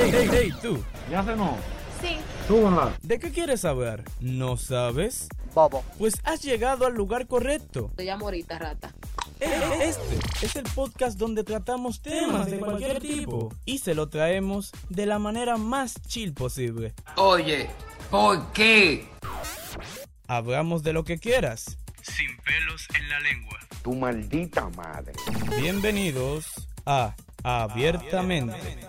Hey, hey, hey, tú. ¿Ya no? Sí. Súbanla. ¿De qué quieres saber? ¿No sabes? Bobo. Pues has llegado al lugar correcto. Te llamo ahorita, rata. E- Este es el podcast donde tratamos temas de cualquier tipo y se lo traemos de la manera más chill posible. Oye, ¿por qué? Hablamos de lo que quieras, sin pelos en la lengua. Tu maldita madre. Bienvenidos a Abiertamente.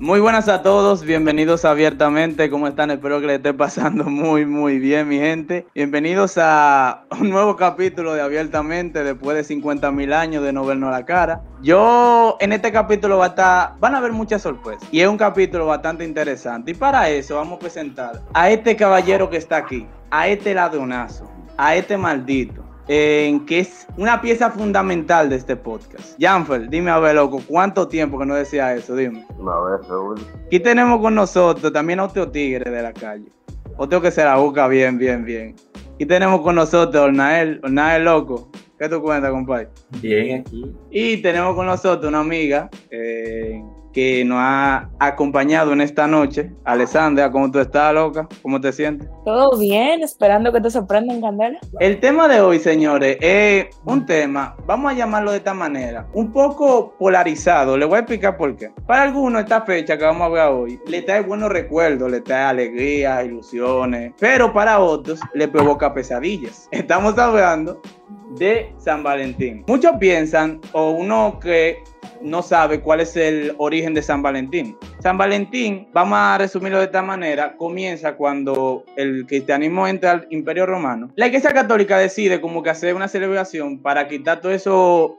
Muy buenas a todos, bienvenidos a Abiertamente, ¿cómo están? Espero que les esté pasando muy muy bien mi gente. Bienvenidos a un nuevo capítulo de Abiertamente después de 50 mil años de no vernos la cara. Yo en este capítulo va a estar, van a haber muchas sorpresas y es un capítulo bastante interesante y para eso vamos a presentar a este caballero que está aquí, a este ladronazo, a este maldito. En que es una pieza fundamental de este podcast. Janfer, dime a ver, loco, ¿cuánto tiempo que no decía eso? Dime. Una vez, Raúl. Aquí tenemos con nosotros también a otro tigre de la calle. Otro que se la busca bien, bien, bien. Aquí tenemos con nosotros a Ornael. Ornael, loco. ¿Qué tú cuentas, compadre? Bien, aquí. Y tenemos con nosotros una amiga eh, que nos ha acompañado en esta noche. Alessandra, ¿cómo tú estás, loca? ¿Cómo te sientes? Todo bien, esperando que te sorprendan, Candela. El tema de hoy, señores, es un tema, vamos a llamarlo de esta manera, un poco polarizado. Le voy a explicar por qué. Para algunos, esta fecha que vamos a ver hoy le trae buenos recuerdos, le trae alegría, ilusiones, pero para otros le provoca pesadillas. Estamos hablando de San Valentín. Muchos piensan, o uno que no sabe cuál es el origen de San Valentín. San Valentín, vamos a resumirlo de esta manera, comienza cuando el cristianismo entra al Imperio Romano. La Iglesia Católica decide como que hacer una celebración para quitar todas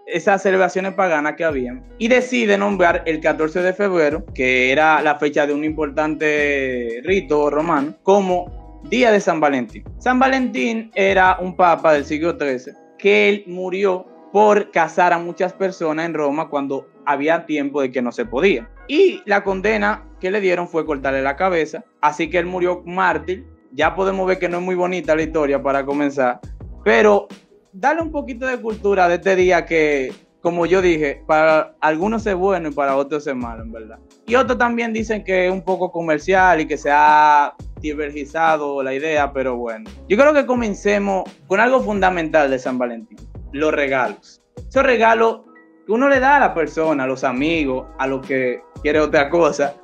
esas celebraciones paganas que habían y decide nombrar el 14 de febrero, que era la fecha de un importante rito romano, como Día de San Valentín. San Valentín era un papa del siglo XIII que él murió por casar a muchas personas en Roma cuando había tiempo de que no se podía. Y la condena que le dieron fue cortarle la cabeza, así que él murió mártir. Ya podemos ver que no es muy bonita la historia para comenzar, pero dale un poquito de cultura de este día que, como yo dije, para algunos es bueno y para otros es malo, en verdad. Y otros también dicen que es un poco comercial y que se ha divergizado la idea, pero bueno. Yo creo que comencemos con algo fundamental de San Valentín, los regalos. Esos regalos que uno le da a la persona, a los amigos, a lo que quiere otra cosa,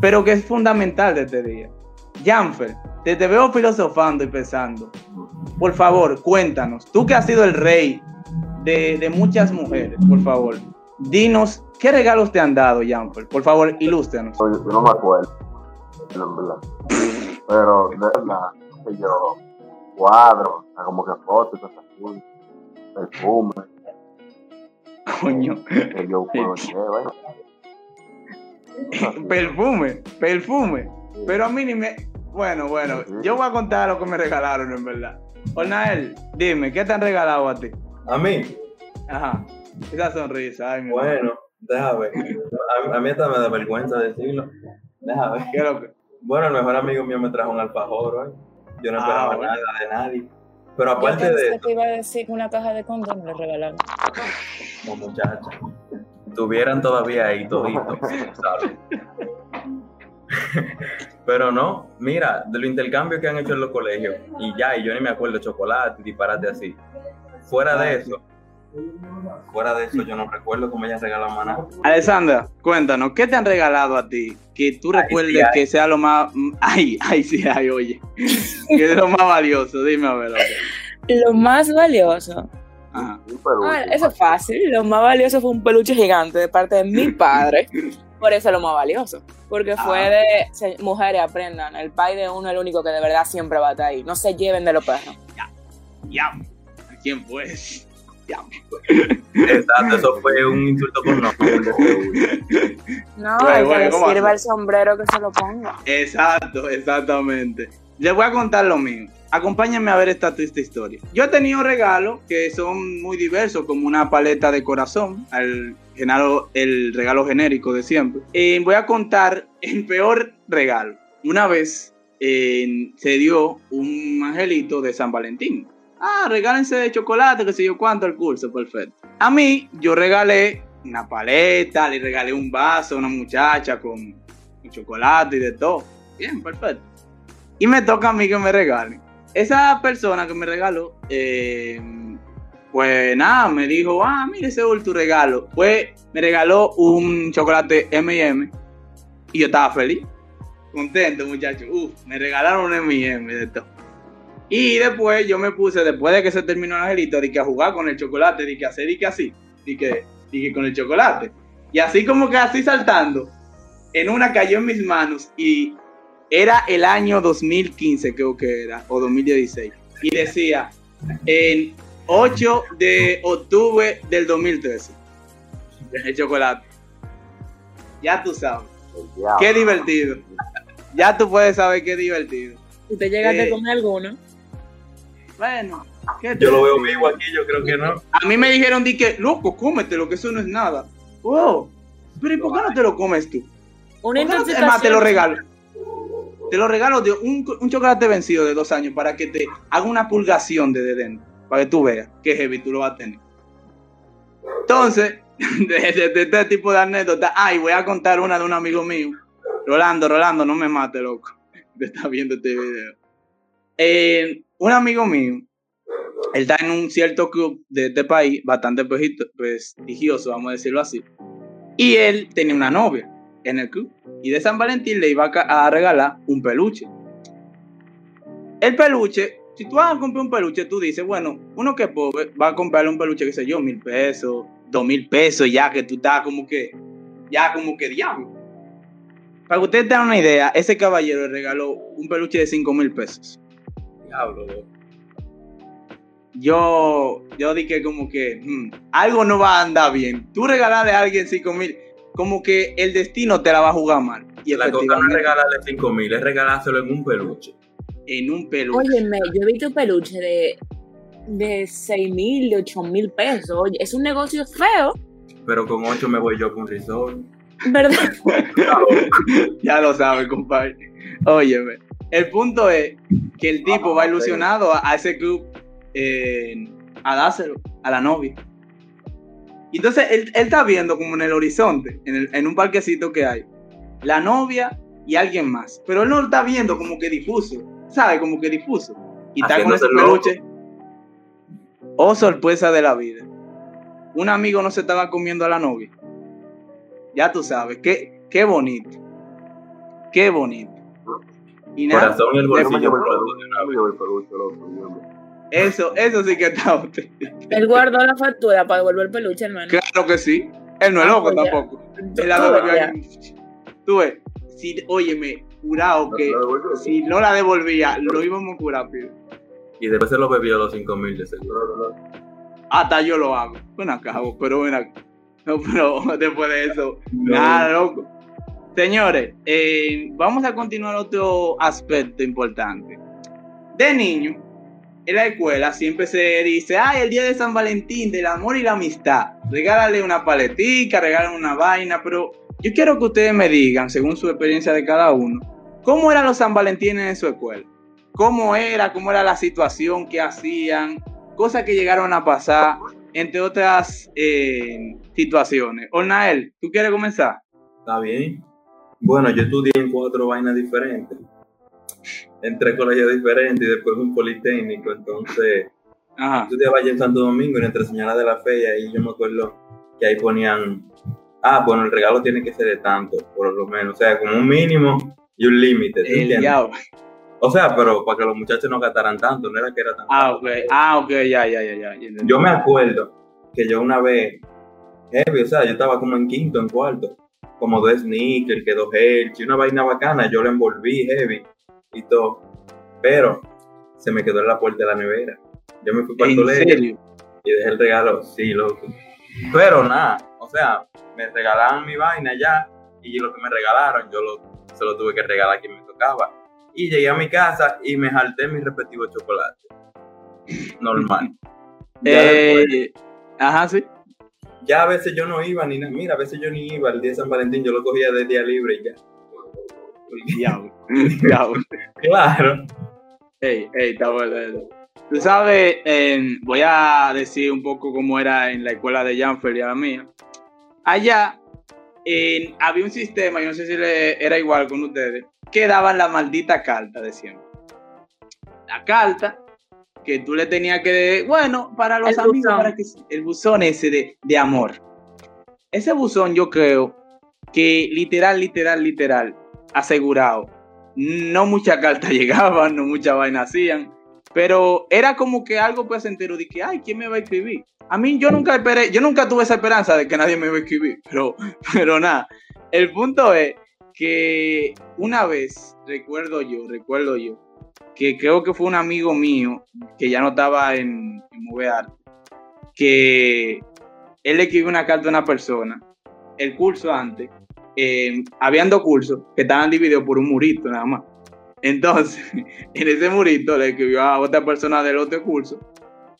pero que es fundamental de este día. Janfer, te, te veo filosofando y pensando. Por favor, cuéntanos, tú que has sido el rey de, de muchas mujeres, por favor, dinos qué regalos te han dado, Janfer. Por favor, ilústranos. Yo no me acuerdo. Pero de verdad, yo cuadro, como que fotos, perfume, Coño. que yo conocí, bueno. perfume, perfume. Pero a mí ni me. Bueno, bueno, yo voy a contar lo que me regalaron, en verdad. Ornael, dime, ¿qué te han regalado a ti? A mí, Ajá. Esa sonrisa, ay, mi madre. bueno, déjame ver. A, a mí hasta me da vergüenza decirlo. Déjame ver. ¿Qué es lo que- Bueno, el mejor amigo mío me trajo un alfajor hoy. Yo no Ah, esperaba bueno. nada de nadie. Pero Yo aparte de que iba a decir una caja de condón le regalaron. como muchacha, tuvieran todavía ahí todito, ¿sabes? Pero no, mira, de los intercambios que han hecho en los colegios, y ya, y yo ni me acuerdo, chocolate y disparate así. Fuera de eso, fuera de eso, yo no recuerdo cómo ella regaló maná. Alessandra, cuéntanos, ¿qué te han regalado a ti? Que tú Ay, recuerdes ay. que sea lo más. Ay, ay, sí, ay, oye. que es lo más valioso, dime a ver. Lo más valioso. Ajá. Un peluche, Ah, eso es fácil. Lo más valioso fue un peluche gigante de parte de mi padre. Por eso es lo más valioso. Porque fue Ah. de se- mujeres aprendan. El pai de uno es el único que de verdad siempre va a estar ahí. No se lleven de los perros. Ya. ¿Quién fue? Exacto, eso fue un insulto con nombre. No, Bueno, el que ¿cómo le sirva el sombrero que se lo ponga. Exacto, exactamente. Les voy a contar lo mío. Acompáñenme a ver esta triste historia. Yo he tenido regalos que son muy diversos, como una paleta de corazón, el, genaro- el regalo genérico de siempre. Y voy a contar el peor regalo. Una vez eh, se dio un angelito de San Valentín. Ah, regálense de chocolate, que sé yo cuánto, el curso, perfecto. A mí, yo regalé una paleta, le regalé un vaso a una muchacha con chocolate y de todo. Bien, perfecto. Y me toca a mí que me regalen. Esa persona que me regaló, eh, pues nada, me dijo, ah, mire, ese es tu regalo. Pues me regaló un chocolate M&M y yo estaba feliz, contento, muchachos. Uf, me regalaron un M&M de todo. Y después yo me puse, después de que se terminó el angelito, de que a jugar con el chocolate, de que hacer y que así, de que, de que con el chocolate. Y así como que así saltando, en una cayó en mis manos y era el año 2015 creo que era, o 2016. Y decía, en 8 de octubre del 2013, el chocolate. Ya tú sabes, qué divertido. Ya tú puedes saber qué divertido. ¿Usted llegaste Eh. comer alguno? Bueno, ¿qué te Yo lo veo vivo aquí, yo creo que no. A mí me dijeron, di que, loco, cómetelo, que eso no es nada. Wow, pero ¿y por qué no te lo comes tú? Una ¿Por qué no te- es intoxicación. más, te lo regalo. Te lo regalo de un, un chocolate vencido de dos años para que te haga una pulgación de dentro. Para que tú veas que heavy tú lo vas a tener. Entonces, de, de- de este tipo de anécdotas, ay, voy a contar una de un amigo mío. Rolando, Rolando, no me mate, loco. Te está viendo este video. Eh, un amigo mío, él está en un cierto club de este país, bastante prestigi- prestigioso, vamos a decirlo así. Y él tenía una novia en el club. Y de San Valentín le iba a, regalar un peluche. El peluche, si tú vas a comprar un peluche, tú dices, bueno, uno que pobre va a comprarle un peluche, qué sé yo, mil pesos, dos mil pesos, ya que tú estás como que, ya como que diablo. Para que ustedes tengan una idea, ese caballero le regaló un peluche de cinco mil pesos. Diablo, loco. Yo, yo dije como que hmm, algo no va a andar bien. Tú regalarle a alguien cinco mil, como que el destino te la va a jugar mal. Y La cosa no es regalarle 5 mil, es regalárselo en un peluche. en un peluche. Óyeme, yo he visto peluche de, de 6 mil, de 8 mil pesos. Oye, es un negocio feo, Pero con 8 me voy yo con un risol. ¿verdad? Ya lo sabes, compadre. Óyeme. El punto es que el tipo va ilusionado a, a ese club eh, a dárselo a la novia. Y entonces él, él está viendo como en el horizonte, en, el- en un parquecito que hay, la novia y alguien más. Pero él no lo está viendo como que difuso, ¿sabe? Como que difuso. Y está con ese peluche. Oh, sorpresa de la vida. Un amigo no se estaba comiendo a la novia. Ya tú sabes, qué, qué bonito. Qué bonito. Y nada, Corazón el bolsillo eso, eso sí que está auténtico. Él guardó la factura para devolver el peluche, hermano. Claro que sí. Él no es Ah, loco pues tampoco. Tú- Él la devolvió. Tú ves, si, óyeme, jurado que si no la devolvía, lo íbamos a curar, pibe. Y después se lo bebió los 5 mil de seguro. No, no, no. Hasta yo lo hago. Acá, vos, pero acá. No, pero después de eso, nada, loco. Señores, eh, vamos a continuar otro aspecto importante. De niño, en la escuela siempre se dice, ay, el día de San Valentín, del amor y la amistad. Regálale una paletica, regálale una vaina, pero yo quiero que ustedes me digan, según su experiencia de cada uno, ¿cómo eran los San Valentines en su escuela? ¿Cómo era? ¿Cómo era la situación? ¿Qué hacían? Cosas que llegaron a pasar, entre otras eh, situaciones. Ornael, ¿tú quieres comenzar? Está bien. Bueno, yo estudié en cuatro vainas diferentes. En tres colegios diferentes y después un politécnico. Entonces, Ajá. estudiaba allá en Santo Domingo, en Entre Señora de la Fe, y ahí yo me acuerdo que ahí ponían, ah, bueno, el regalo tiene que ser de tanto, por lo menos. O sea, como un mínimo y un límite. O sea, pero para que los muchachos no gastaran tanto, no era que era tan Ah, ok. Ah, ok, ya, ya, ya, ya. Yo me acuerdo que yo una vez, heavy, o sea, yo estaba como en quinto, en cuarto, como dos sneakers, que dos Hershey, una vaina bacana, yo la envolví heavy y todo, pero se me quedó en la puerta de la nevera. Yo me fui para el ¿En colegio y dejé el regalo, sí, loco. Pero nada, o sea, me regalaban mi vaina ya y lo que me regalaron yo lo, se lo tuve que regalar a quien me tocaba. Y llegué a mi casa y me jalté mi respectivo chocolate. Normal. Después- Eh, ajá, sí. Ya a veces yo no iba ni nada. Mira, a veces yo ni iba el día de San Valentín, yo lo cogía de día libre y ya. Diablo. Diablo. Claro. Ey, ey, está bueno eso. Tú sabes, eh, voy a decir un poco cómo era en la escuela de Janfer y a la mía. Allá, en- había un sistema, yo no sé si le- era igual con ustedes, que daban la maldita carta de siempre. La carta que tú le tenías que, bueno, para los El amigos, buzón. para que el buzón ese de, de amor. Ese buzón yo creo que literal, literal, literal, asegurado, no muchas cartas llegaban, no muchas vainas hacían, pero era como que algo placentero de que, ay, ¿quién me va a escribir? A mí yo nunca esperé, yo nunca tuve esa esperanza de que nadie me iba a escribir, pero, pero nada. El punto es que una vez, recuerdo yo, recuerdo yo, que creo que fue un amigo mío que ya no estaba en, en Movear, que él le escribió una carta a una persona, el curso antes, eh, habían dos cursos que estaban divididos por un murito nada más. Entonces, en ese murito le escribió a otra persona del otro curso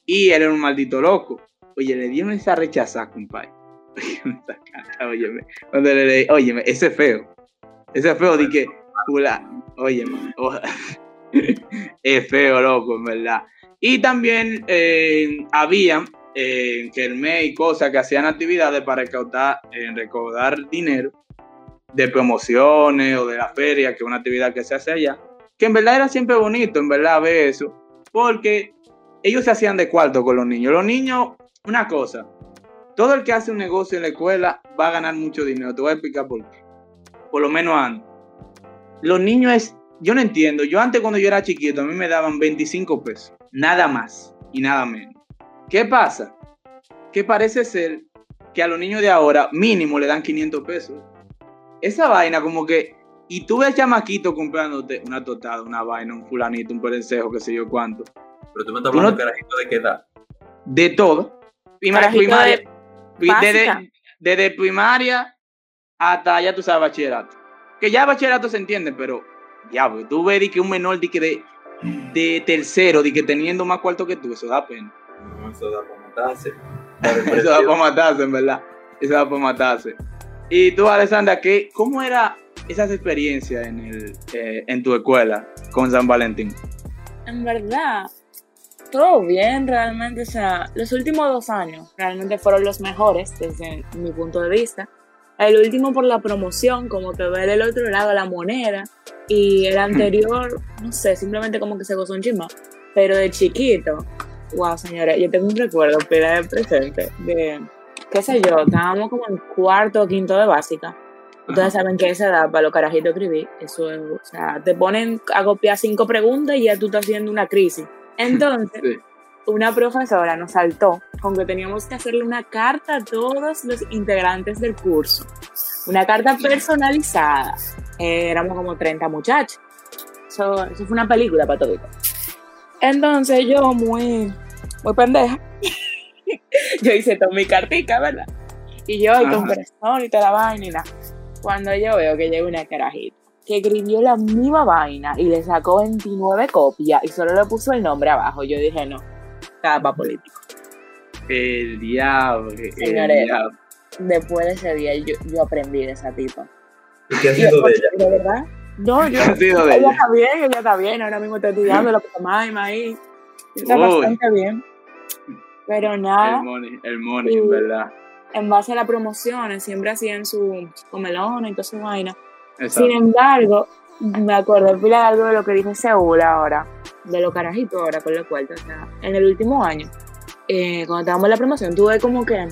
y él era un maldito loco. Oye, le dieron esa rechazada, compadre. Carta, óyeme. Cuando le leí, óyeme, ese es feo. Ese es feo, di que, óyeme, es feo, loco, en verdad. Y también eh, había eh, kermés y cosas que hacían actividades para recaudar, eh, recaudar dinero de promociones o de la feria, que es una actividad que se hace allá, que en verdad era siempre bonito, en verdad, ver eso, porque ellos se hacían de cuarto con los niños. Los niños, una cosa, todo el que hace un negocio en la escuela va a ganar mucho dinero. Te voy a explicar por qué. Por lo menos antes. Los niños es, yo no entiendo, yo antes cuando yo era chiquito, a mí me daban 25 pesos, nada más y nada menos. ¿Qué pasa? Que parece ser que a los niños de ahora mínimo le dan 500 pesos. Esa vaina como que, y tú ves chamaquito comprándote una totada, una vaina, un fulanito, un perencejo, qué sé yo cuánto, Pero tú me estás Tú no- hablando, carajito, de qué edad. de todo. Carajito primaria, de desde primaria hasta ya tú sabes bachillerato. Que ya bachillerato se entiende, pero ya, pues, tú ves di que un menor di que de, de tercero, di que teniendo más cuarto que tú, eso da pena. No, eso da para matarse. Eso da para matarse, en verdad. Eso da para matarse. Y tú, Alessandra, ¿qué, ¿cómo era esas experiencias en, el, eh, en tu escuela con San Valentín? En verdad, todo bien realmente. O sea, los últimos dos años realmente fueron los mejores desde mi punto de vista. El último por la promoción, como que ver el otro lado la moneda. Y el anterior, no sé, simplemente como que se gozó un chisma. Pero de chiquito, wow, señores, yo tengo un recuerdo, pila de presente, de, qué sé yo, estábamos como en cuarto o quinto de básica. Ustedes saben que esa edad para los carajitos escribir, eso es, o sea, te ponen a copiar cinco preguntas y ya tú estás haciendo una crisis. Entonces, Sí. Una profesora nos saltó con que teníamos que hacerle una carta a todos los integrantes del curso. Una carta personalizada. Eh, éramos como 30 muchachos. Eso, eso fue una película para todo. Entonces yo, muy, muy pendeja, yo hice toda mi cartica, ¿verdad? Y yo, y con y toda la vaina y nada. Cuando yo veo que llega una carajita que escribió la misma vaina y le sacó 29 copias y solo le puso el nombre abajo, yo dije, no, estaba para político. El diablo. el Señores. diablo. Después de ese día yo, yo aprendí de esa tipa. ¿Y qué ha sido de ella? de verdad, no, yo, ¿Qué ha sido de ella ella? está bien, ella está bien, ahora mismo está estudiando lo que más ahí. Está Uy. bastante bien. Pero nada, El money, el money, Y- en verdad. en base a las promociones, siempre hacían su comelón y toda su vaina. Exacto. Sin embargo, me acordé pila algo de lo que dice Seúl ahora, de los carajitos ahora con los cuartos. O sea, en el último año, eh, cuando estábamos en la promoción, tuve como que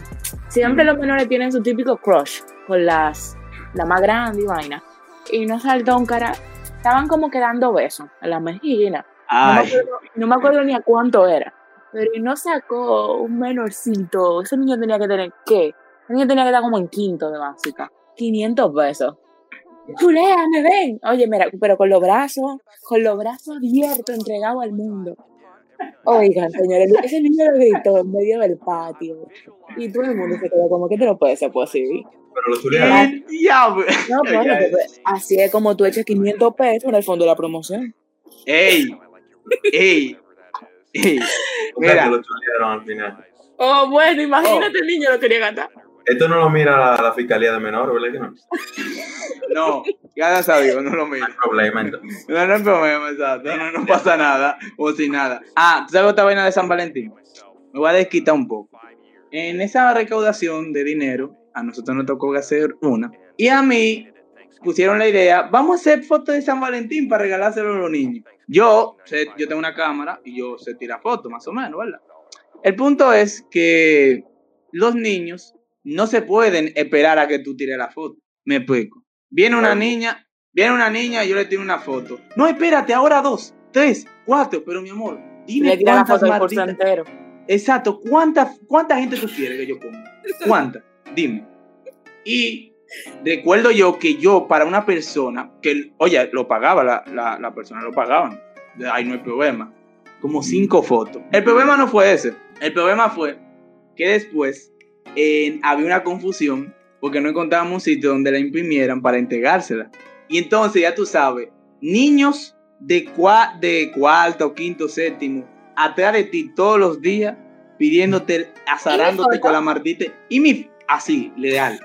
siempre los menores tienen su típico crush con las la más grande y vaina. Y no saltó un cara. Estaban como que dando besos en la mejilla. No me, acuerdo, no me acuerdo ni a cuánto era. Pero no sacó un menorcito. Ese niño tenía que tener, ¿qué? Ese niño tenía que estar como en quinto de básica. 500 pesos. Julea, me ven. Oye, mira, pero con los brazos, con los brazos abiertos, entregado al mundo. Oigan, señores, ese niño lo gritó en medio del patio. Y todo el mundo se quedó como que te lo puede ser posible. Pero lo chulearon. el diablo. No, bueno, pues, así es como tú eches 500 pesos en el fondo de la promoción. Ey, ey, ey. O sea, Mira. lo chulearon al final. Oh, bueno, imagínate el niño lo quería cantar. Esto no lo mira la, la fiscalía de menores, ¿verdad que no? No, ya sabía, no lo No miro. hay problema, entonces. No, no hay problema, exacto. No, no pasa nada. O sin nada. Ah, ¿tú sabes otra vaina de San Valentín? Me voy a desquitar un poco. En esa recaudación de dinero, a nosotros nos tocó hacer una Y a mí pusieron la idea, vamos a hacer fotos de San Valentín para regalárselo a los niños. Yo, sé- yo tengo una cámara y yo sé tirar fotos, más o menos, ¿verdad? El punto es que los niños no se pueden esperar a que tú tires la foto. Me explico. Viene una niña, viene una niña y yo le tiro una foto. No, espérate, ahora dos, tres, cuatro, pero mi amor, dime Le tira la cuántas foto del. Exacto, ¿cuánta, ¿cuánta gente tú quieres que yo ponga? ¿Cuánta? Dime. Y recuerdo yo que yo, para una persona, que, oye, lo pagaba, la, la, la persona lo pagaban, ahí no hay problema, como cinco fotos. El problema no fue ese, el problema fue que después eh, había una confusión porque no encontrábamos un sitio donde la imprimieran para entregársela. Y entonces, ya tú sabes, niños de, cua- de cuarto, quinto, séptimo, atrás de ti todos los días, pidiéndote, azarándote con la maldita. Y mi, así, leal,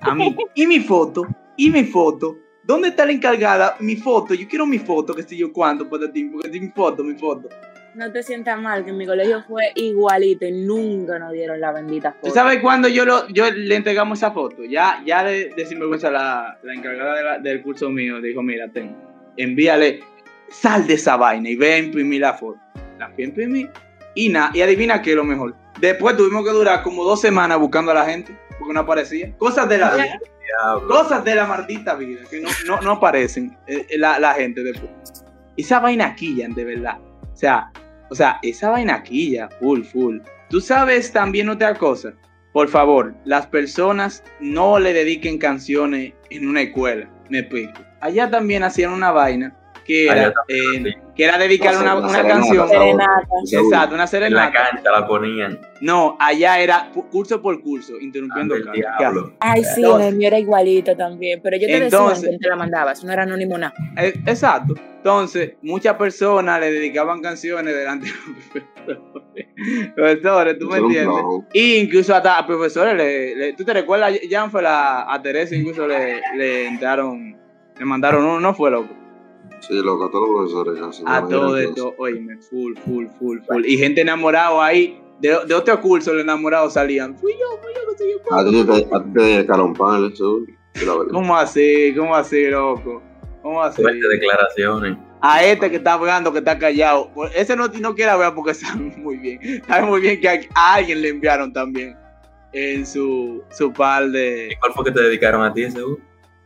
a mí. Y mi foto, y mi foto. ¿Dónde está la encargada? Mi foto, yo quiero mi foto, que sé yo cuánto, para ti, porque es mi foto, mi foto. No te sientas mal, que en mi colegio fue igualito y nunca nos dieron la bendita ¿Tú foto. sabes cuándo yo, lo, yo le entregamos esa foto? Ya, ya de, de sinvergüenza la, la encargada de la- del curso mío dijo, mira, ten, envíale, sal de esa vaina y ve a imprimir la foto. La fui a imprimir y nada, y adivina qué es lo mejor. Después tuvimos que durar como dos semanas buscando a la gente porque no aparecía. Cosas de la vida, cosas de la maldita vida que no, no, no aparecen eh, eh, la, la gente después. Esa vaina quillan, de verdad. O sea, o sea, esa vaina quilla, full, full. Tú sabes también otra cosa. Por favor, las personas no le dediquen canciones en una escuela. Me explico. Allá también hacían una vaina que Allá era, también, eh, sí. que era dedicar Una una, una serenata, canción. Serenata. Exacto, una En la serenata. cancha la ponían. No, allá era curso por curso, interrumpiendo el diablo. Ay, sí, Entonces- el mío era igualito también, pero yo te Entonces- decía quién te la mandaba, eso no era anónimo nada. Eh, Exacto. Entonces, muchas personas le dedicaban canciones delante de los profesores. Profesores, ¿tú me entiendes? Y incluso hasta a profesores, le, le- ¿tú te recuerdas, Jan fue la, a Teresa incluso le, le entraron, le mandaron uno, no fue loco. Sí, loco, a todos los profesores. A todo esto, oíme, full, full, full, full. Y gente enamorado ahí, de, de otro curso, los enamorados salían. Fui yo, fui yo, no sé yo. A ti te, a ti te dedicaron pan, eso. ¿Cómo así? ¿Cómo así, loco? ¿Cómo así? Fuertes declaraciones. a este que está hablando, que está callado. Ese no, no quiere hablar porque sabe muy bien. Sabe muy bien que a, alguien le enviaron también en su, su par ¿Y de. cuál fue que te dedicaron a ti ese? uh?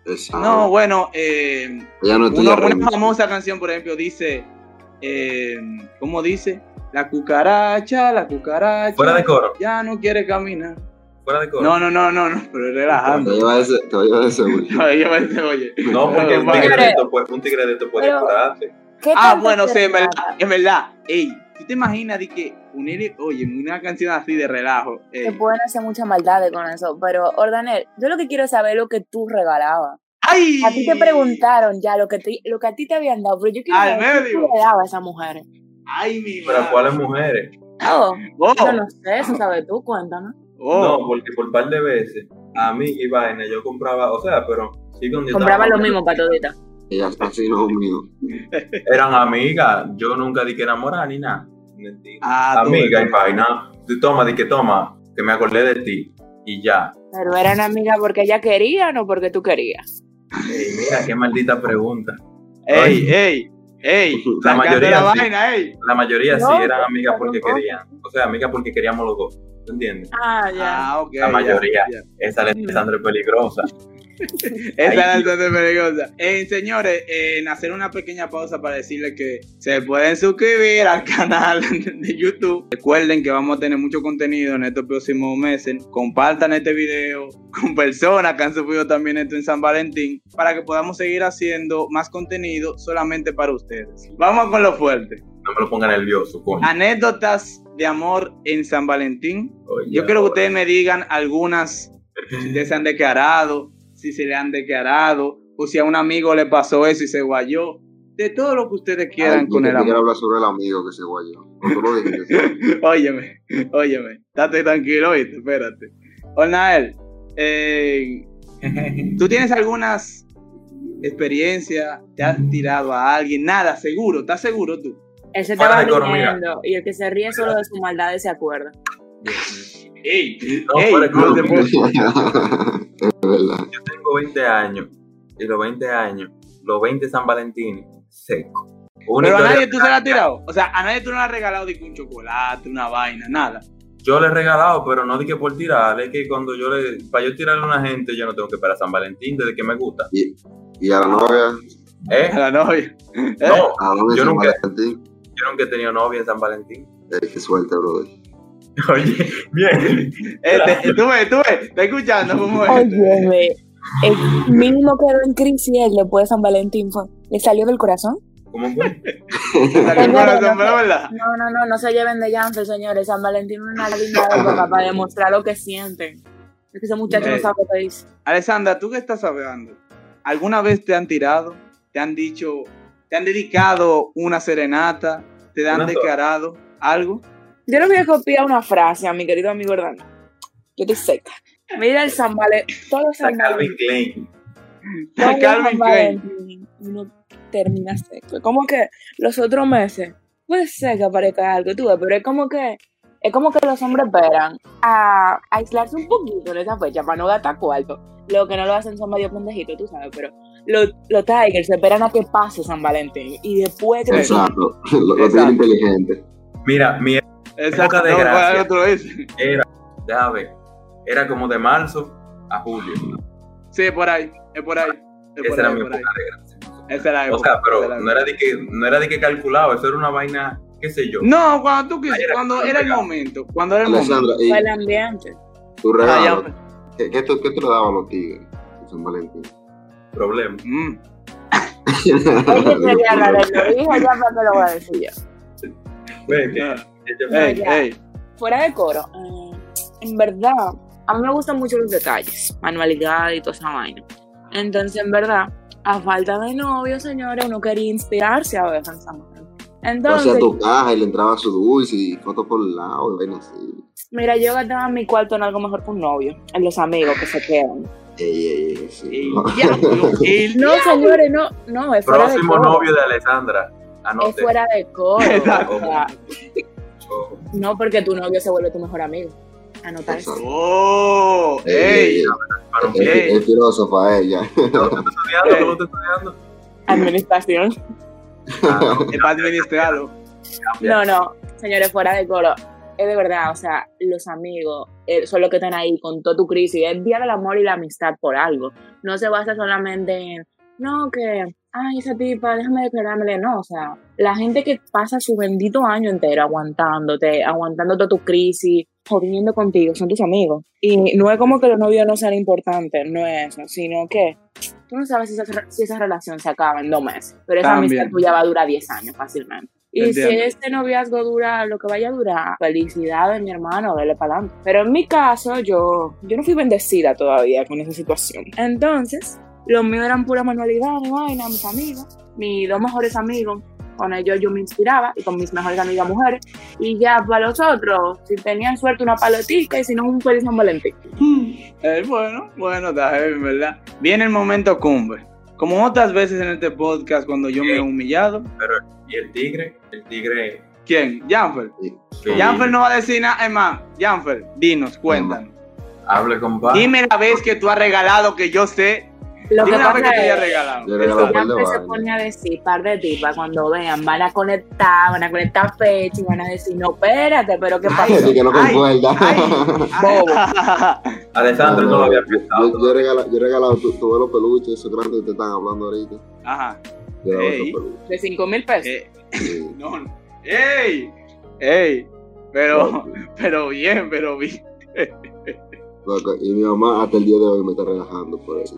Exacto. No, bueno, eh, no una, una famosa canción, por ejemplo, dice. Eh, ¿Cómo dice? La cucaracha, la cucaracha. Fuera de coro. Ya no quiere caminar. Fuera de coro. No, no, no, no, no, pero Te relajando. lleva ese, te lleva ese, güey. Oye, oye, oye. No, porque un tigre de esto puede, un tigre de esto puede Pero- curarte. ¿Qué Ah, bueno, sí, en verdad, en verdad. Ey, ¿tú te imaginas de que unir, oye, una canción así de relajo? ey, Se pueden hacer muchas maldades con eso, pero Ordanel, yo lo que quiero saber es lo que tú regalabas. ¡Ay! A ti te preguntaron ya lo que, te- lo que a ti te habían dado, pero yo quiero Al saber qué medio. tú le dabas a esas mujeres. ¡Ay, mi Pero madre! ¿cuáles mujeres? Oh, Oh, yo no sé, eso sabes tú, cuéntanos. oh. No, porque por par de veces a mí y vaina yo compraba, o sea, pero sí donde Compraba estaba- lo mismo para todita. Ella así no mío. Eran amigas, yo nunca di que enamorar ni nada. Ah, tú- Amiga y vaina. Tú toma, di que toma, que me acordé de ti. Y ya. Pero eran amigas porque ella quería, no porque tú querías. Ey, mira qué maldita pregunta. ¡Ey, ey! ¡Ey! La mayoría la sí. vaina, ey! La mayoría No, sí eran amigas porque querían. O sea, amigas porque queríamos los dos. ¿Tú entiendes? Ah, Ah, ok. La ya, mayoría. ya. Esa Alessandra es peligrosa. Esa era entonces peligrosa. Eh, señores, eh, en hacer una pequeña pausa para decirles que se pueden suscribir al canal de YouTube. Recuerden que vamos a tener mucho contenido en estos próximos meses. Compartan este video con personas que han sufrido también esto en San Valentín para que podamos seguir haciendo más contenido solamente para ustedes. Vamos con lo fuerte. No me lo ponga nervioso, coño. Anécdotas de amor en San Valentín. Oye, Yo quiero que ustedes me digan algunas, si ustedes se han declarado, si se le han declarado, o si a un amigo le pasó eso y se guayó. De todo lo que ustedes quieran Ay, con el amor. hablar sobre el amigo que se guayó. No lo óyeme, óyeme. Estate tranquilo, oíste, espérate. Ornael, eh, ¿tú tienes algunas experiencias? ¿Te has tirado a alguien? Nada, seguro, ¿estás seguro tú? Él se estaba riendo y el que se ríe solo de su maldad se acuerda. ¡Ey! No, ¡Ey! de no te Es verdad. Yo tengo 20 años y los 20 años, los 20 San Valentín, seco. Una Pero a nadie tú se la has tirado. O sea, a nadie tú no le has regalado de un chocolate, una vaina, nada. Yo le he regalado, pero no dije por tirar, es que cuando yo le, para yo tirarle a una gente, yo no tengo que esperar a San Valentín desde que me gusta. Y a la novia, ¿Eh? A la novia. ¿Eh? No, a la novia Yo San nunca- Valentín. yo nunca he tenido novia en San Valentín. Eh, qué suerte, brother. Oye, bien. Este, tú ves, tú ves, está escuchando cómo es. Óyeme, el mínimo quedó en crisis él después de San Valentín fue, ¿le salió del corazón? ¿Cómo fue? Salió el corazón, pero verdad. No, no, no, no se lleven de llanto, señores. San Valentín es una linda época para demostrar lo que sienten. Es que ese muchacho no sabe lo que dice. Alessandra, ¿tú qué estás hablando? ¿Alguna vez te han tirado? ¿Te han dicho, te han dedicado una serenata? ¿Te han declarado algo? Yo le voy a copiar una frase a mi querido amigo Hernán. Yo estoy seca. Mira el San Valentín. Todo Está San Calvin. Klein. todo San Calvin Klein. Uno termina seco. Es como que los otros meses, puede ser que aparezca algo, tú ves, pero es como que. Es como que los hombres esperan a aislarse un poquito en esa fecha para no gastar cuarto. Lo que no lo hacen son medio pendejitos, tú sabes, pero los, los Tigers esperan a que pase San Valentín y después que Exacto. Lo, lo Exacto. tiene inteligente. Mira, mi Exacto, de gracia. era, déjame ver, era como de marzo a julio. Sí, es por ahí, es por ahí. Es por Esa era ahí, mi por ahí. época de gracia. Esa era la O época, sea, pero era la no era de que, no era de que calculado, eso era una vaina, qué sé yo. No, cuando tú quis- Ahí era cuando era el momento, cuando era el momento. Y fue el ambiente. tu Ah, regalo, ya. ¿qué, qué, tú- qué tú le dabas a los tigres en San Valentín? Problema. Mm. Oye, sería raro, lo dije ya para que lo voy a decir yo. Ve que- Ah. que yo- No, Ey, ya. ey. Fuera de coro, eh, en verdad, a mí me gustan mucho los detalles, manualidad y toda esa vaina. Entonces, en verdad, a falta de novio, señores, uno quería inspirarse a veces en San Valentín. O Entonces, sea, tu caja y le entraba su dulce y fotos por el lado y vaina así. mira, yo gastaba mi cuarto en algo mejor que un novio, en los amigos que se quedan. Ey, ey, ey, sí. El No. señores, no, no, es fuera de Próximo coro. novio de Alessandra. Es Anote. fuera de coro. No porque tu novio se vuelve tu mejor amigo. Anota eso. Oh, Ey, ey. pie. Es, filósofa ella. ¿Tú estás estudiando? ¿Tú lo estás estudiando? Administración. Ah, no. Es para administrarlo. No, no, señores, fuera de coro. Es de verdad, o sea, los amigos eh, son los que están ahí con toda tu crisis. Es día del amor y la amistad por algo. No se basa solamente en, no, que, ay, esa tipa, déjame declarármele. No, o sea, la gente que pasa su bendito año entero aguantándote, aguantando toda tu crisis, jodiendo contigo, son tus amigos. Y no es como que los novios no sean importantes, no es eso, sino que tú no sabes si esa, si esa relación se acaba en dos meses, pero esa También. amistad tuya va a durar 10 años fácilmente. Y Entiendo. si este noviazgo dura lo que vaya a durar, felicidades, mi hermano, dale para adelante. Pero en mi caso, yo, yo no fui bendecida todavía con esa situación. Entonces, los míos eran pura manualidad, mi vaina, mis amigos, mis dos mejores amigos. Con ellos yo me inspiraba y con mis mejores amigas mujeres. Y ya para los otros, si tenían suerte, una palotica y si no, un feliz San Valentín. Eh, bueno, bueno, está heavy, ¿verdad? Viene el momento cumbre. Como otras veces en este podcast cuando yo me he humillado. Y el tigre, el tigre. ¿Quién? Janfer. que Janfer no va a decir nada. Es más, Janfer, dinos, cuéntanos. Hable con paz. Dime la vez que tú has regalado que yo sé. Lo que Dime que pasa tú hayas es regalado. Que Janfer se pone a decir par de tipas cuando vean, van a conectar, van a conectar fecha y van a decir, no, espérate, pero ¿qué pasa? Así que no Ay, concuerda. Alessandra no, lo había pensado. Yo, yo he regalado, yo he regalado tu, tu los peluches, esos grandes que te están hablando ahorita. Ajá. Ey. De 5 mil pesos. Eh, Sí. no, no. ¡Ey! ¡Ey! Pero, pero bien, pero bien. Y mi mamá hasta el día de hoy me está relajando por eso.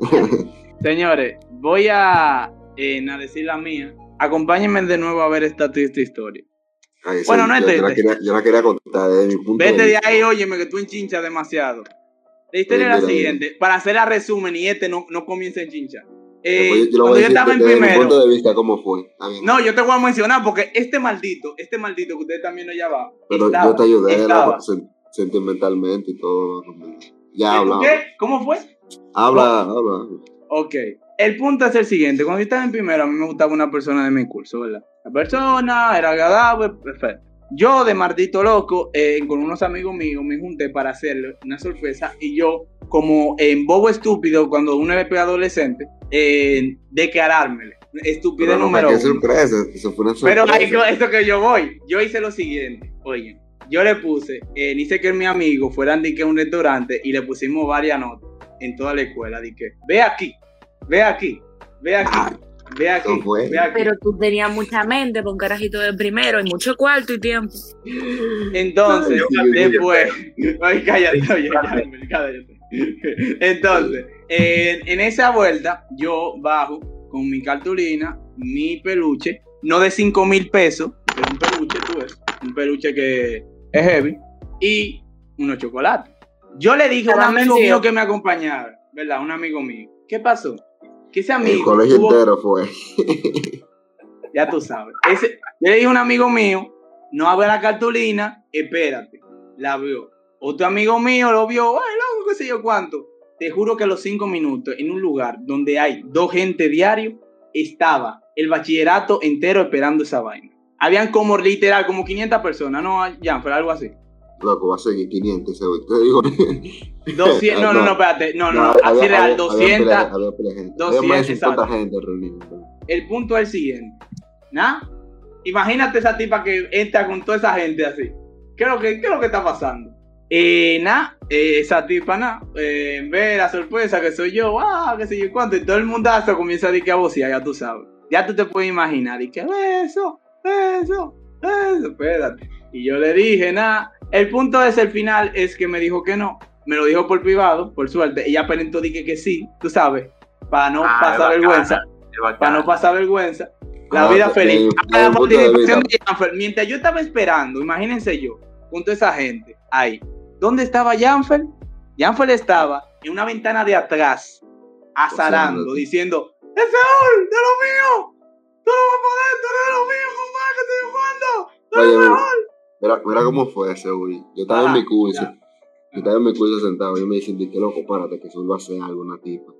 Señores, voy a, eh, a decir la mía. Acompáñenme de nuevo a ver esta triste historia. Ay, Bueno, sí, no es yo, yo la triste. quería, yo la quería contar desde mi punto Vete de de ahí, óyeme, que tú enchinchas demasiado. La historia es la siguiente. Para hacer la resumen y este no, no comienza en chincha. Eh, Después yo, yo yo estaba en primero. punto de vista cómo fue. No, yo te voy a mencionar porque este maldito, este maldito que ustedes también lo llevaban. Pero estaba, yo te ayudé estaba. Sentimentalmente y todo. Ya ¿Qué? habla. ¿Qué? ¿Cómo fue? Habla, habla. Ok. El punto es el siguiente. Cuando yo estaba en primero, a mí me gustaba una persona de mi curso, ¿verdad? La persona era agradable, perfecto. Yo, de maldito loco, eh, con unos amigos míos, me junté para hacerle una sorpresa y yo como en bobo estúpido cuando uno es adolescente, eh, declarármele. Pero no, número uno. sorpresa, eso fue una Pero sorpresa. ay, esto que yo voy, yo hice lo siguiente, oye, yo le puse, eh, hice que mi amigo fueran de que a un restaurante y le pusimos varias notas en toda la escuela, de que, ve aquí, ve aquí, ve aquí, ve aquí, ve aquí. Pero tú tenías mucha mente con carajito de primero y mucho cuarto y tiempo. Entonces, Ay, después, ay, cállate, oye, cállate, cállate. Entonces, en, en esa vuelta, yo bajo con mi cartulina, mi peluche, no de 5 mil pesos, pero un peluche, tú ves, un peluche que es heavy, y unos chocolates. Yo le dije a un amigo mío que me acompañara, ¿verdad? Un amigo mío. ¿Qué pasó? Que ese El amigo. colegio tuvo- entero fue. ya tú sabes. Ese, yo le dije a un amigo mío, no abre la cartulina, espérate. La vio. Otro amigo mío lo vio, ay, loco, qué sé yo cuánto. Te juro que a los cinco minutos, en un lugar donde hay dos gente diario, estaba el bachillerato entero esperando esa vaina. Habían como literal, como 500 personas, ¿no, Janfer? Algo así. Loco, va a seguir 500 ese hoy. Te digo. 200, no, no, no, espérate, no, no, no, así había- real, había- 200. Había, había gente. 200, había más de 50 exacto. gente reunida. el punto es el siguiente. ¿Nah? Imagínate esa tipa que entra con toda esa gente así. ¿Qué es lo que, qué es lo que está pasando? Eh, nah, eh, esa tipa, nah, eh, ve la sorpresa que soy yo, ah, qué sé yo cuánto, y todo el mundazo comienza a decir que a vocear, ya tú sabes. Ya tú te puedes imaginar, y que eso, eso, eso, espérate. Y yo le dije, nada, el punto es el final, es que me dijo que no, me lo dijo por privado, por suerte, y ya aparentó dije que sí, tú sabes, para no Ah, pasar vergüenza para no pasar vergüenza. La Ah, vida feliz. Ah, la de de Janfer. Mientras yo estaba esperando, imagínense yo, junto a esa gente, ahí. ¿Dónde estaba Janfer? Janfer estaba en una ventana de atrás, azarando, diciendo, ¡Es Seúl, de lo mío! ¡Tú no vas a poder, tú eres de lo mío, compadre, que estoy jugando! ¡Tú eres Oye, mejor! mira, mira cómo fue ese, güey. Yo estaba Ajá, en mi curso. ya. Yo estaba en mi curso sentado. Y me dicen, qué loco, párate, que Sul va a hacer algo, una tipa.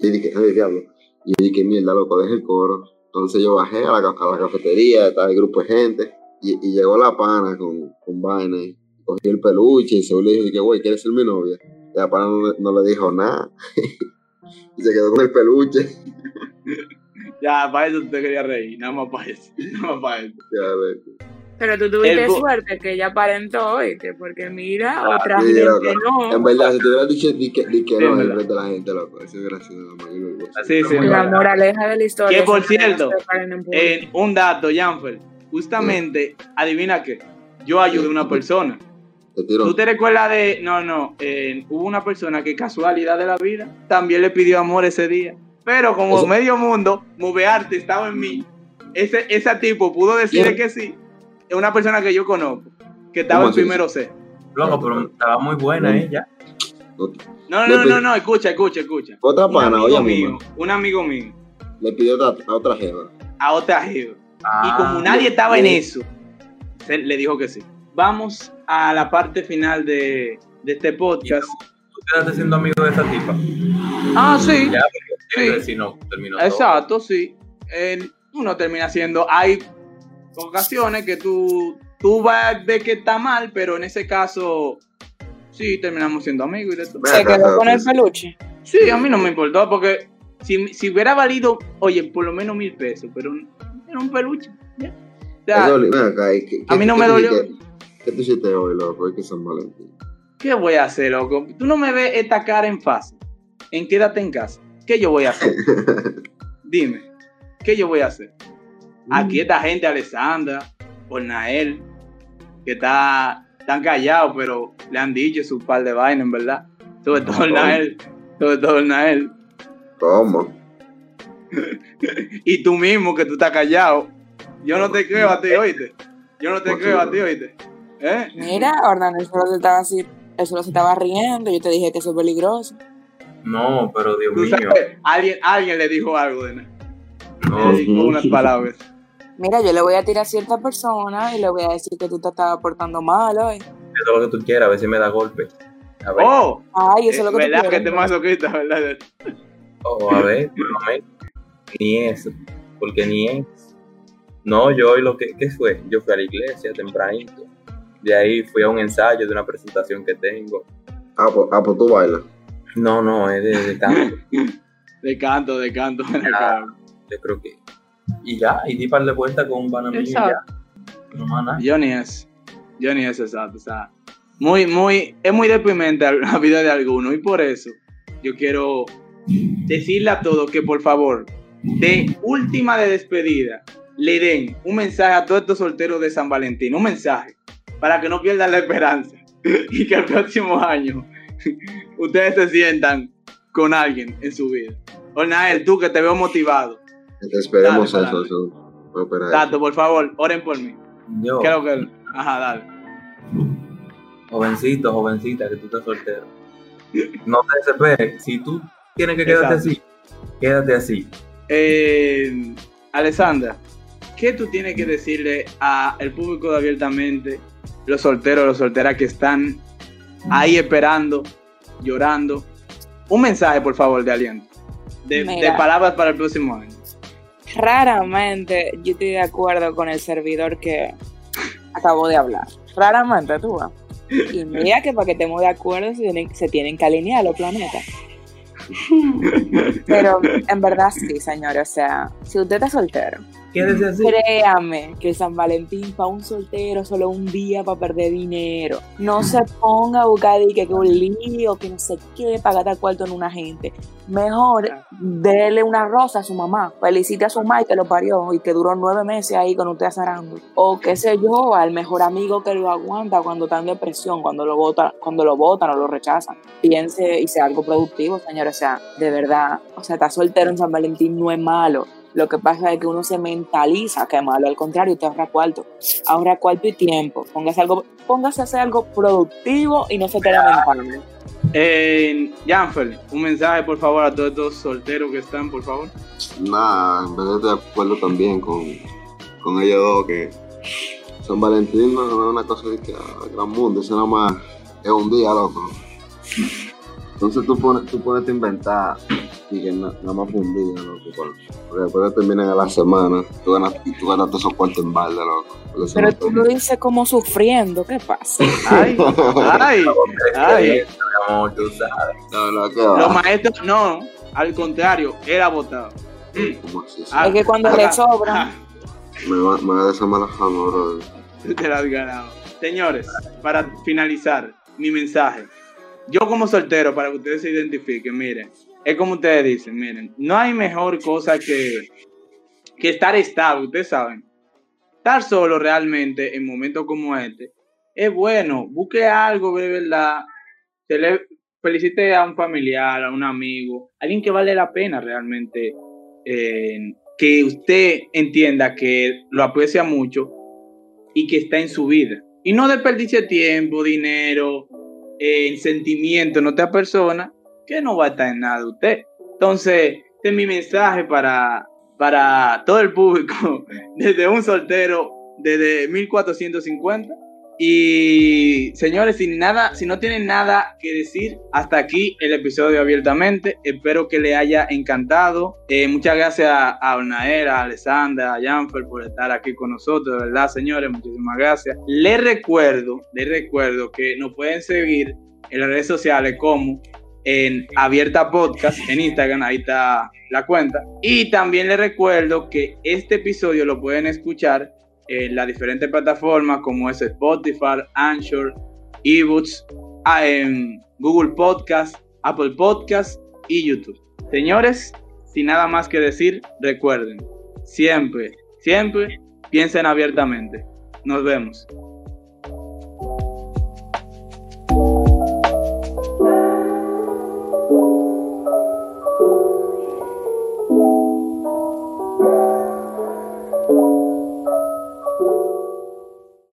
Y dije, ay, diablo. Y yo dije, mierda, loco, deja el coro. Entonces yo bajé a la, ca- a la cafetería, estaba el grupo de gente. Y, y llegó la pana con, con vaina. y Cogí el peluche y Seúl le dijo, dije, güey, ¿quieres ser mi novia? Y la pana no, no le dijo nada. y se quedó con el peluche. Ya, para eso te quería reír, nada más para eso. Nada más para eso. Ya. Pero tú tuviste El suerte que ella aparentó, oíste, porque mira, Ah, otra sí, gente loco. no. En verdad, si te hubieras dicho di que, di que Sí, no, en en verdad. frente de la gente, loco, eso sido lo más orgulloso. Sí, sí, La verdad. moraleja de la historia. Que por es cierto. Eh, un dato, Janfer. Justamente, adivina qué. Yo ayudé a una persona. Te. ¿Tú te recuerdas de.? No, no. eh, hubo una persona que, casualidad de la vida, también le pidió amor ese día. Pero como Eso- medio mundo, Movearte estaba en mí. Ese, ese tipo pudo decirle que sí. Es una persona que yo conozco, que estaba ¿Cómo en primero C. Loco, pero estaba muy buena ella. No, no, no, no, escucha, escucha, escucha. Otra Un pana, amigo oye, mío, un amigo mío, le pidió a otra- a otra jeva. a otra jeva. Y Ah, como nadie estaba en eso, se- le dijo que sí. Vamos a la parte final de, de este podcast. ¿Tú quedaste siendo amigo de esa tipa? Ah, sí. Sí. decir no, terminó todo. Exacto, sí. Eh, uno termina siendo. Hay ocasiones que tú, tú vas a ver que está mal, pero en ese caso, sí, terminamos siendo amigos y de todo. Ven Se quedó con el peluche. Sí, a mí no me importó porque si, si hubiera valido, oye, por lo menos mil pesos, pero era un peluche. ¿ya? O sea, Eso, ven acá, ¿y qué- a mí no qué- me dolió. qué- ¿Qué tú hiciste hoy, loco? Hoy que San Valentín. ¿qué voy a hacer, loco? Tú no me ves esta cara en fácil. En quédate en casa. ¿Qué yo voy a hacer? Dime, ¿qué yo voy a hacer? Aquí esta gente, Alessandra, Ornael, que está tan callado, pero le han dicho su par de vainas, en verdad. Sobre todo Ornael, sobre todo Ornael. ¿Cómo? Y tú mismo, que tú estás callado. Yo no te creo a ti, oíste. Yo no te ¿Por qué creo a ti, oíste. ¿Eh? Mira, él solo se estaba así, él solo se estaba riendo, yo te dije que eso es peligroso. No, pero Dios Tú mío. sabes, alguien, alguien le dijo algo de nada. No, Le dijo unas palabras. Mira, yo le voy a tirar a cierta persona y le voy a decir que tú te estabas portando mal hoy. es todo lo que tú quieras, a ver si me da golpe. A ver, Oh, Ay, eso es lo que tú ¿verdad que quieres. te masoquista, verdad? oh, a ver, por lo menos. Ni eso, porque ni es. No, yo hoy lo que ¿qué fue? Yo fui a la iglesia tempranito. De ahí fui a un ensayo de una presentación que tengo. Ah, pues, ah, pues tú bailas. No, no, es de, de canto. De canto, de canto. Ah, yo creo que. Y ya, y di par de vueltas con un banamillo y ya. Exacto. No más nada. Johnny es. Johnny es exacto. O sea, muy, muy, es muy deprimente la vida de alguno. Y por eso yo quiero decirle a todos que por favor, de última de despedida, le den un mensaje a todos estos solteros de San Valentín. Un mensaje para que no pierdan la esperanza. Y que el próximo año ustedes se sientan con alguien en su vida. Ornael, tú que te veo motivado. Esperemos Dale, eso. eso. Tato, por favor, oren por mí. Yo, Creo que. Ajá, dale. jovencito, jovencita, que tú estás soltero. No te desesperes. Si tú tienes que quedarte Exacto. así, quédate así. Eh, Alessandra, ¿qué tú tienes que decirle al público de abiertamente, los solteros, los solteras que están ahí esperando, llorando? Un mensaje, por favor, de aliento. De, palabras para el próximo año. Raramente yo estoy de acuerdo con el servidor que acabo de hablar. Raramente, tú vas. Y mira que para que estemos de acuerdo se tienen, se tienen que alinear los planetas. Pero en verdad sí, señores. O sea, si usted está soltero, Quédese así. créame que San Valentín para un soltero solo un día para perder dinero. No se ponga a buscar que, que un lío, que no sé qué, para gastar cuarto en una gente. Mejor dele una rosa a su mamá, felicite a su mamá y que lo parió y que duró nueve meses ahí con usted azarando. O qué sé yo, al mejor amigo que lo aguanta cuando está en depresión, cuando lo vota, cuando lo votan o lo rechazan. Piense y sea algo productivo, señores. O sea, de verdad, o sea, estar soltero en San Valentín no es malo. Lo que pasa es que uno se mentaliza que malo, al contrario, te ahorra cuarto. Ahorra cuarto y tiempo. Póngase, algo, póngase a hacer algo productivo y no se quede mentando. Eh, Janfer, un mensaje, por favor, a todos estos solteros que están, por favor. Nada, en verdad estoy de acuerdo también con, con ellos dos que San Valentín no es una cosa de que ah, gran mundo, eso nada más es un día, loco. Entonces tú pones, tú pones a inventar y que na- nada más un día, loco. por- Porque después que terminan a la semana, tú ganas, y tú ganas todos esos cuartos en balde, loco. Eso Pero tú lo dices como sufriendo, ¿qué pasa? Ay, ay, ay. Los maestros, no, al contrario, era votado. ¿Cómo así? Ah, Es que cuando le sobran, Me va, me va a esa mala fama, bro. Tú te la has ganado. Señores, para finalizar mi mensaje, yo como soltero, para que ustedes se identifiquen, miren, es como ustedes dicen, miren, no hay mejor cosa que, que estar estable, ustedes saben. Estar solo realmente en momentos como este es bueno. Busque algo de verdad. Felicite a un familiar, a un amigo, alguien que vale la pena realmente. eh, que usted entienda que lo aprecia mucho y que está en su vida. Y no desperdicie tiempo, dinero, eh, sentimiento en otra persona que no va a estar en nada usted. Entonces, este es mi mensaje para, para todo el público, desde un soltero, desde 1450. Y señores, sin nada, si no tienen nada que decir, hasta aquí el episodio abiertamente. Espero que le haya encantado. Eh, muchas gracias a Ornaera, a Alessandra, a Janfer por estar aquí con nosotros, de verdad, señores, muchísimas gracias. Les recuerdo, les recuerdo que nos pueden seguir en las redes sociales como en Abierta Podcast en Instagram, ahí está la cuenta. Y también les recuerdo que este episodio lo pueden escuchar en las diferentes plataformas como es Spotify, Anchor, eBooks, ah, Google Podcast, Apple Podcast y YouTube. Señores, sin nada más que decir, recuerden, siempre, siempre piensen abiertamente. Nos vemos.